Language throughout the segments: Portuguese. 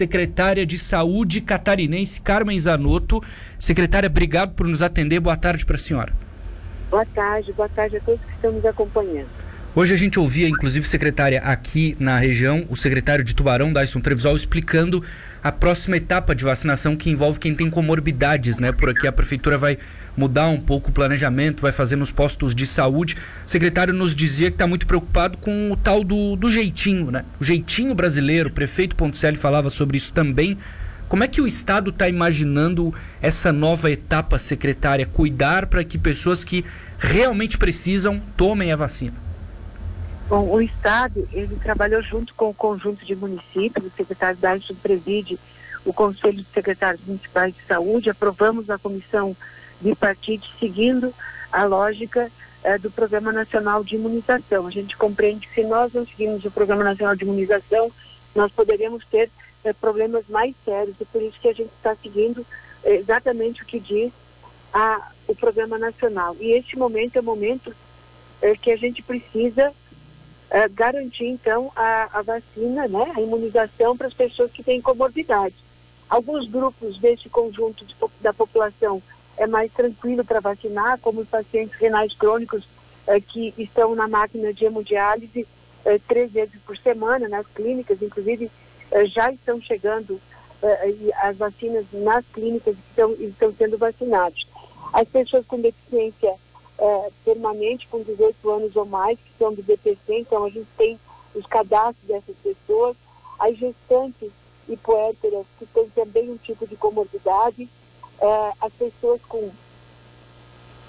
secretária de Saúde catarinense Carmen Zanotto. Secretária, obrigado por nos atender. Boa tarde para a senhora. Boa tarde, boa tarde a todos que estão nos acompanhando. Hoje a gente ouvia, inclusive, secretária, aqui na região, o secretário de Tubarão, Dyson Trevisol, explicando a próxima etapa de vacinação que envolve quem tem comorbidades, né? Por aqui a prefeitura vai mudar um pouco o planejamento, vai fazer nos postos de saúde. O secretário nos dizia que está muito preocupado com o tal do, do jeitinho, né? O jeitinho brasileiro, o prefeito Ponticelli falava sobre isso também. Como é que o Estado está imaginando essa nova etapa, secretária? Cuidar para que pessoas que realmente precisam tomem a vacina? Bom, o Estado, ele trabalhou junto com o conjunto de municípios, o secretário Dyson preside o Conselho de Secretários Municipais de Saúde, aprovamos a comissão bipartite seguindo a lógica eh, do Programa Nacional de Imunização. A gente compreende que se nós não seguirmos o Programa Nacional de Imunização, nós poderíamos ter eh, problemas mais sérios e por isso que a gente está seguindo eh, exatamente o que diz a, o Programa Nacional. E este momento é o momento que a gente precisa garantir, então, a, a vacina, né, a imunização para as pessoas que têm comorbidade. Alguns grupos desse conjunto de, da população é mais tranquilo para vacinar, como os pacientes renais crônicos é, que estão na máquina de hemodiálise é, três vezes por semana nas clínicas, inclusive já estão chegando as vacinas nas clínicas que estão, estão sendo vacinados. As pessoas com deficiência permanente, com 18 anos ou mais, que são do DPC, então a gente tem os cadastros dessas pessoas, as gestantes e puérperas que têm também um tipo de comorbidade, é, as pessoas com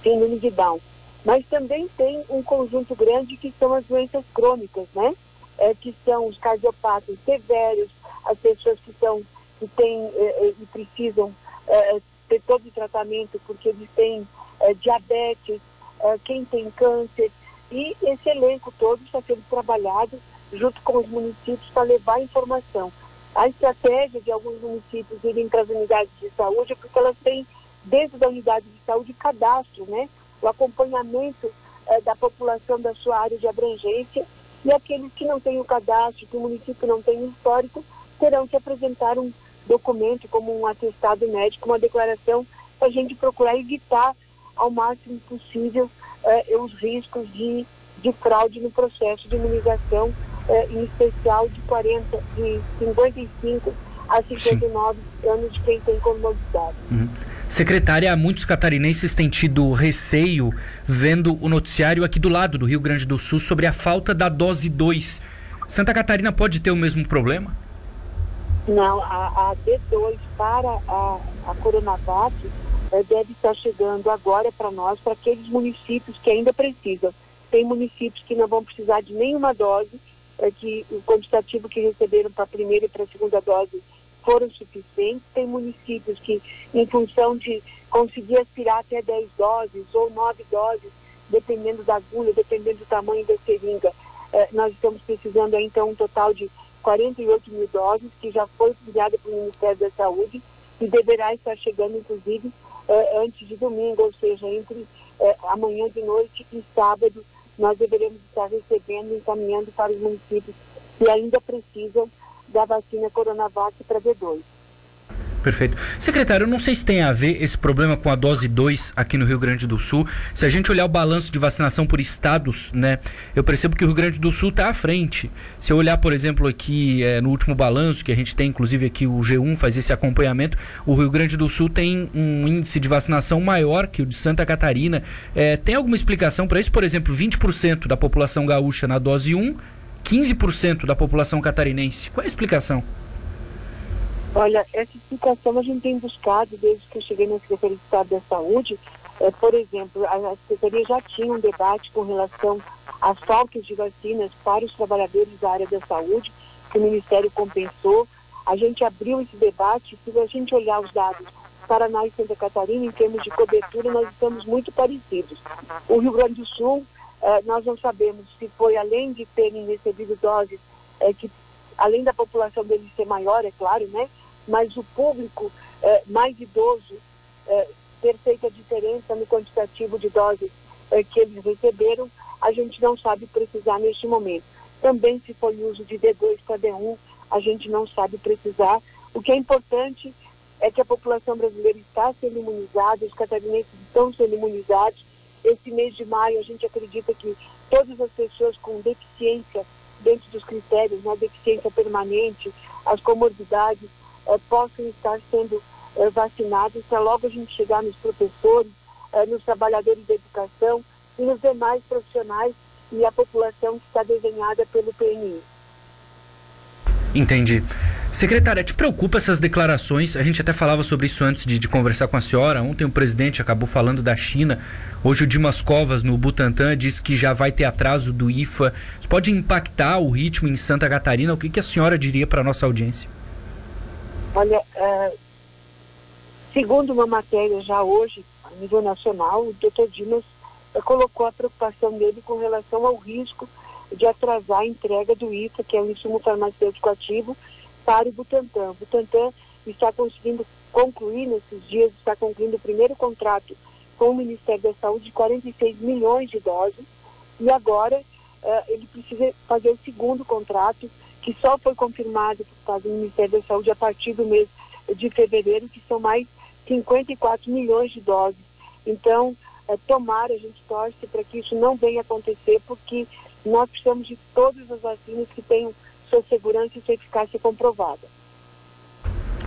síndrome de Down. Mas também tem um conjunto grande que são as doenças crônicas, né? É, que são os cardiopatas severos, as pessoas que, são, que têm é, é, e precisam é, ter todo o tratamento porque eles têm é, diabetes, quem tem câncer. E esse elenco todo está sendo trabalhado junto com os municípios para levar informação. A estratégia de alguns municípios irem para as unidades de saúde é porque elas têm, dentro da unidade de saúde, cadastro, né? O acompanhamento eh, da população da sua área de abrangência e aqueles que não têm o cadastro, que o município não tem o histórico, terão que apresentar um documento como um atestado médico, uma declaração, para a gente procurar evitar ao máximo possível eh, os riscos de, de fraude no processo de imunização eh, em especial de 40, de 55 a 59 Sim. anos de quem tem comorbidade. Uhum. Secretária, muitos catarinenses têm tido receio vendo o noticiário aqui do lado do Rio Grande do Sul sobre a falta da dose 2. Santa Catarina pode ter o mesmo problema? Não, a, a D2 para a, a Coronavac deve estar chegando agora para nós, para aqueles municípios que ainda precisam. Tem municípios que não vão precisar de nenhuma dose é que o quantitativo que receberam para a primeira e para a segunda dose foram suficientes. Tem municípios que, em função de conseguir aspirar até 10 doses ou 9 doses, dependendo da agulha, dependendo do tamanho da seringa, eh, nós estamos precisando então um total de 48 mil doses, que já foi enviada para o Ministério da Saúde e deverá estar chegando, inclusive, eh, antes de domingo, ou seja, entre eh, amanhã de noite e sábado, nós deveremos estar recebendo e encaminhando para os municípios que ainda precisam da vacina Coronavac para V2. Perfeito. Secretário, eu não sei se tem a ver esse problema com a dose 2 aqui no Rio Grande do Sul. Se a gente olhar o balanço de vacinação por estados, né, eu percebo que o Rio Grande do Sul está à frente. Se eu olhar, por exemplo, aqui é, no último balanço, que a gente tem, inclusive aqui o G1 faz esse acompanhamento, o Rio Grande do Sul tem um índice de vacinação maior que o de Santa Catarina. É, tem alguma explicação para isso? Por exemplo, 20% da população gaúcha na dose 1, 15% da população catarinense. Qual é a explicação? Olha, essa explicação a gente tem buscado desde que eu cheguei na Secretaria de Estado da Saúde. É, por exemplo, a Secretaria já tinha um debate com relação às faltas de vacinas para os trabalhadores da área da saúde, que o Ministério compensou. A gente abriu esse debate, se a gente olhar os dados Paraná e Santa Catarina, em termos de cobertura, nós estamos muito parecidos. O Rio Grande do Sul, eh, nós não sabemos se foi além de terem recebido doses eh, que além da população deles ser maior, é claro, né? Mas o público é, mais idoso é, ter feito a diferença no quantitativo de doses é, que eles receberam, a gente não sabe precisar neste momento. Também se foi uso de D2 para D1, a gente não sabe precisar. O que é importante é que a população brasileira está sendo imunizada, os catarinenses estão sendo imunizados. Esse mês de maio, a gente acredita que todas as pessoas com deficiência, dentro dos critérios, né, deficiência permanente, as comorbidades, possam estar sendo eh, vacinadas, para logo a gente chegar nos professores, eh, nos trabalhadores da educação e nos demais profissionais e a população que está desenhada pelo PNI. Entendi. Secretária, te preocupa essas declarações? A gente até falava sobre isso antes de, de, conversar com a senhora. Ontem o presidente acabou falando da China. Hoje o Dimas Covas, no Butantan, disse que já vai ter atraso do IFA. Isso pode impactar o ritmo em Santa Catarina? O que, que a senhora diria para a nossa audiência? Olha, é, segundo uma matéria já hoje, a nível nacional, o doutor Dimas é, colocou a preocupação dele com relação ao risco de atrasar a entrega do IFA, que é o insumo farmacêutico ativo, para o Butantan. O Butantan está conseguindo concluir nesses dias, está concluindo o primeiro contrato com o Ministério da Saúde de 46 milhões de doses e agora uh, ele precisa fazer o segundo contrato que só foi confirmado por do Ministério da Saúde a partir do mês de fevereiro, que são mais 54 milhões de doses. Então, uh, tomara, a gente torce para que isso não venha acontecer, porque nós precisamos de todas as vacinas que tenham sua segurança e sua eficácia comprovada.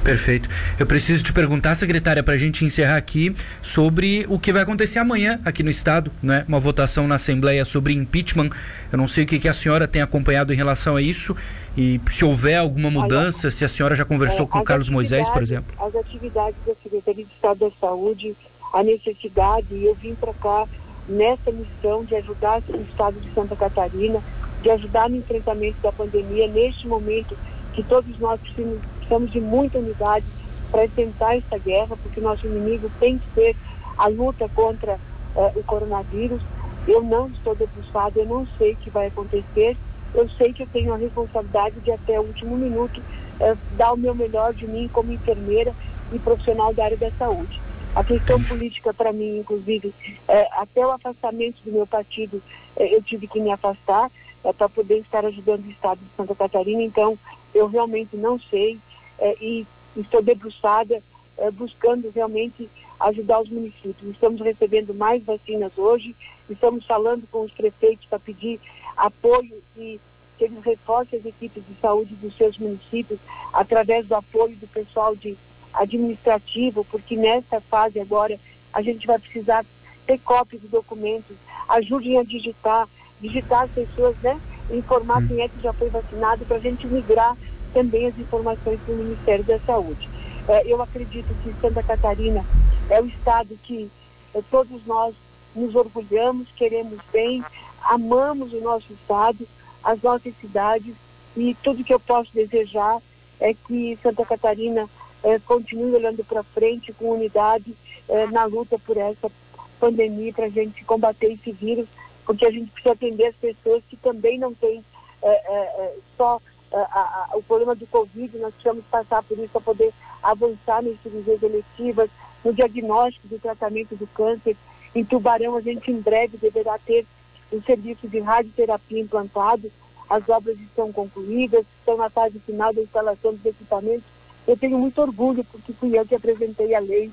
Perfeito. Eu preciso te perguntar, secretária, para a gente encerrar aqui, sobre o que vai acontecer amanhã aqui no Estado, né? Uma votação na Assembleia sobre impeachment. Eu não sei o que, que a senhora tem acompanhado em relação a isso e se houver alguma mudança, Olha, se a senhora já conversou é, com o Carlos Moisés, por exemplo. As atividades da Secretaria de Estado da Saúde, a necessidade, e eu vim para cá nessa missão de ajudar o Estado de Santa Catarina de ajudar no enfrentamento da pandemia neste momento que todos nós precisamos de muita unidade para enfrentar essa guerra, porque nosso inimigo tem que ser a luta contra uh, o coronavírus. Eu não estou debruçada, eu não sei o que vai acontecer. Eu sei que eu tenho a responsabilidade de até o último minuto uh, dar o meu melhor de mim como enfermeira e profissional da área da saúde. A questão política para mim, inclusive, uh, até o afastamento do meu partido, eu tive que me afastar para poder estar ajudando o Estado de Santa Catarina. Então, eu realmente não sei é, e estou debruçada é, buscando realmente ajudar os municípios. Estamos recebendo mais vacinas hoje, estamos falando com os prefeitos para pedir apoio e que eles reforcem as equipes de saúde dos seus municípios através do apoio do pessoal de administrativo, porque nessa fase agora a gente vai precisar ter cópias de documentos, ajudem a digitar, digitar as pessoas, né? Informar hum. quem é que já foi vacinado para a gente migrar também as informações para o Ministério da Saúde. É, eu acredito que Santa Catarina é o estado que é, todos nós nos orgulhamos, queremos bem, amamos o nosso estado, as nossas cidades e tudo que eu posso desejar é que Santa Catarina é, continue olhando para frente com unidade é, na luta por essa pandemia, para a gente combater esse vírus porque a gente precisa atender as pessoas que também não têm é, é, só a, a, o problema do Covid, nós precisamos passar por isso para poder avançar nas cirurgias eletivas, no diagnóstico do tratamento do câncer. Em Tubarão, a gente em breve deverá ter o serviço de radioterapia implantado. As obras estão concluídas, estão na fase final da instalação dos equipamentos. Eu tenho muito orgulho, porque fui eu que apresentei a lei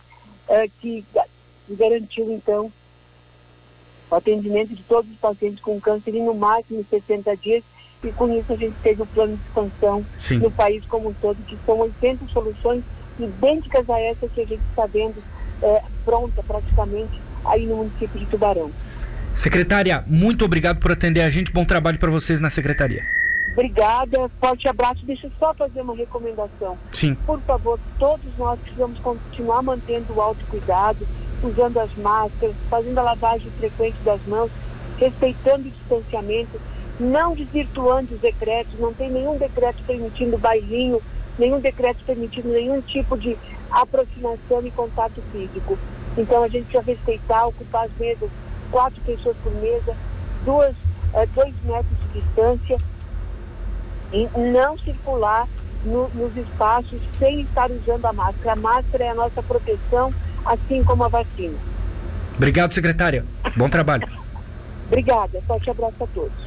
é, que garantiu, então, o atendimento de todos os pacientes com câncer em no máximo 60 dias e com isso a gente teve o plano de expansão Sim. no país como um todo, que são 80 soluções idênticas a essa que a gente está vendo é, pronta praticamente aí no município de Tubarão. Secretária, muito obrigado por atender a gente. Bom trabalho para vocês na secretaria. Obrigada, forte abraço. Deixa eu só fazer uma recomendação. Sim. Por favor, todos nós precisamos continuar mantendo o autocuidado, usando as máscaras, fazendo a lavagem frequente das mãos, respeitando o distanciamento, não desvirtuando os decretos, não tem nenhum decreto permitindo bailinho, nenhum decreto permitindo nenhum tipo de aproximação e contato físico. Então a gente precisa respeitar, ocupar as mesas, quatro pessoas por mesa, duas, é, dois metros de distância, e não circular no, nos espaços sem estar usando a máscara. A máscara é a nossa proteção assim como a vacina. Obrigado, secretária. Bom trabalho. Obrigada. Forte abraço a todos.